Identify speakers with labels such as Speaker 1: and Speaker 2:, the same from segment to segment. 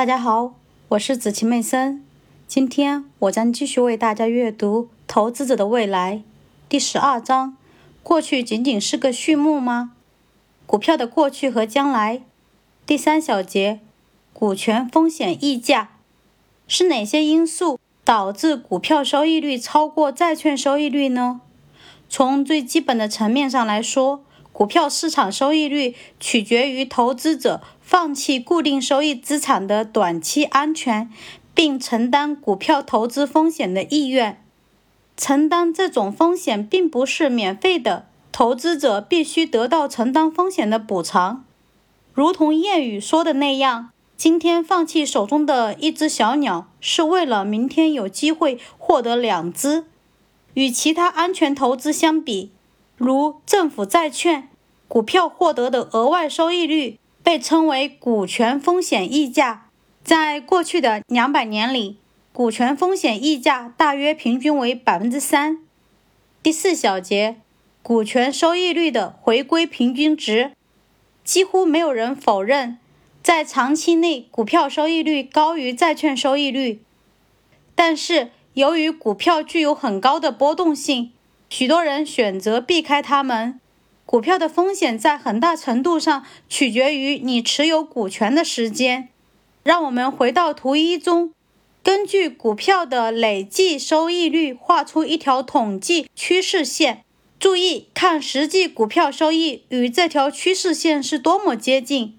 Speaker 1: 大家好，我是子晴妹森。今天我将继续为大家阅读《投资者的未来》第十二章。过去仅仅是个序幕吗？股票的过去和将来。第三小节，股权风险溢价是哪些因素导致股票收益率超过债券收益率呢？从最基本的层面上来说，股票市场收益率取决于投资者放弃固定收益资产的短期安全，并承担股票投资风险的意愿。承担这种风险并不是免费的，投资者必须得到承担风险的补偿。如同谚语说的那样，今天放弃手中的一只小鸟，是为了明天有机会获得两只。与其他安全投资相比，如政府债券、股票获得的额外收益率被称为股权风险溢价。在过去的两百年里，股权风险溢价大约平均为百分之三。第四小节，股权收益率的回归平均值。几乎没有人否认，在长期内股票收益率高于债券收益率。但是，由于股票具有很高的波动性，许多人选择避开它们。股票的风险在很大程度上取决于你持有股权的时间。让我们回到图一中，根据股票的累计收益率画出一条统计趋势线。注意看，实际股票收益与这条趋势线是多么接近。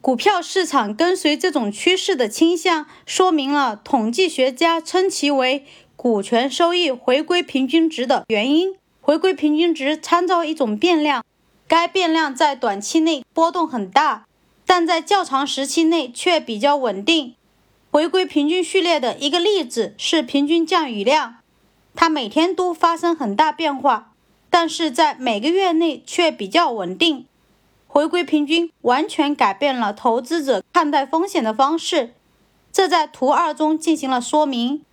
Speaker 1: 股票市场跟随这种趋势的倾向，说明了统计学家称其为股权收益回归平均值的原因。回归平均值参照一种变量，该变量在短期内波动很大，但在较长时期内却比较稳定。回归平均序列的一个例子是平均降雨量，它每天都发生很大变化。但是在每个月内却比较稳定，回归平均完全改变了投资者看待风险的方式。这在图二中进行了说明。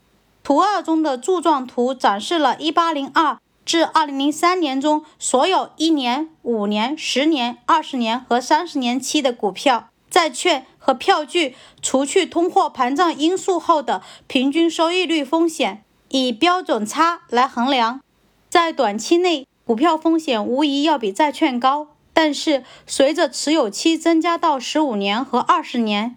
Speaker 1: 图二中的柱状图展示了1802至2003年中所有一年、五年、十年、二十年和三十年期的股票、债券和票据，除去通货膨胀因素后的平均收益率风险，以标准差来衡量。在短期内，股票风险无疑要比债券高，但是随着持有期增加到十五年和二十年，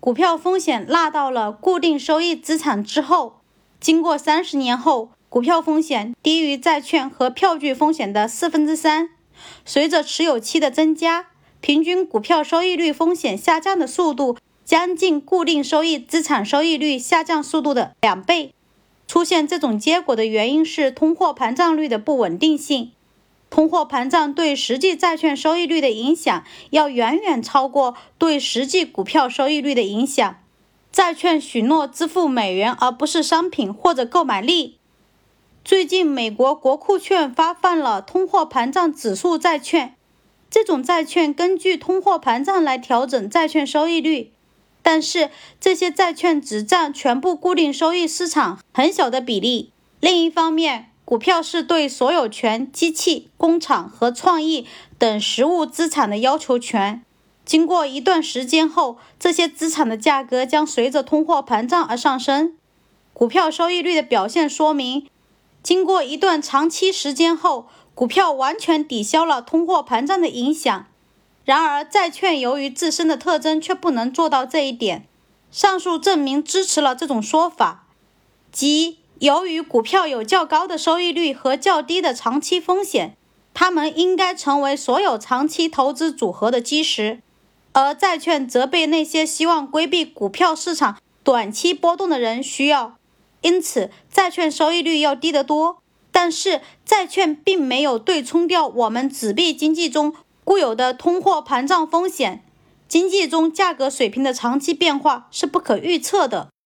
Speaker 1: 股票风险纳到了固定收益资产之后，经过三十年后，股票风险低于债券和票据风险的四分之三。随着持有期的增加，平均股票收益率风险下降的速度将近固定收益资产收益率下降速度的两倍。出现这种结果的原因是通货膨胀率的不稳定性。通货膨胀对实际债券收益率的影响要远远超过对实际股票收益率的影响。债券许诺支付美元，而不是商品或者购买力。最近，美国国库券发放了通货膨胀指数债券，这种债券根据通货膨胀来调整债券收益率。但是这些债券只占全部固定收益市场很小的比例。另一方面，股票是对所有权、机器、工厂和创意等实物资产的要求权。经过一段时间后，这些资产的价格将随着通货膨胀而上升。股票收益率的表现说明，经过一段长期时间后，股票完全抵消了通货膨胀的影响。然而，债券由于自身的特征却不能做到这一点。上述证明支持了这种说法，即由于股票有较高的收益率和较低的长期风险，它们应该成为所有长期投资组合的基石，而债券则被那些希望规避股票市场短期波动的人需要。因此，债券收益率要低得多。但是，债券并没有对冲掉我们纸币经济中。固有的通货膨胀风险，经济中价格水平的长期变化是不可预测的。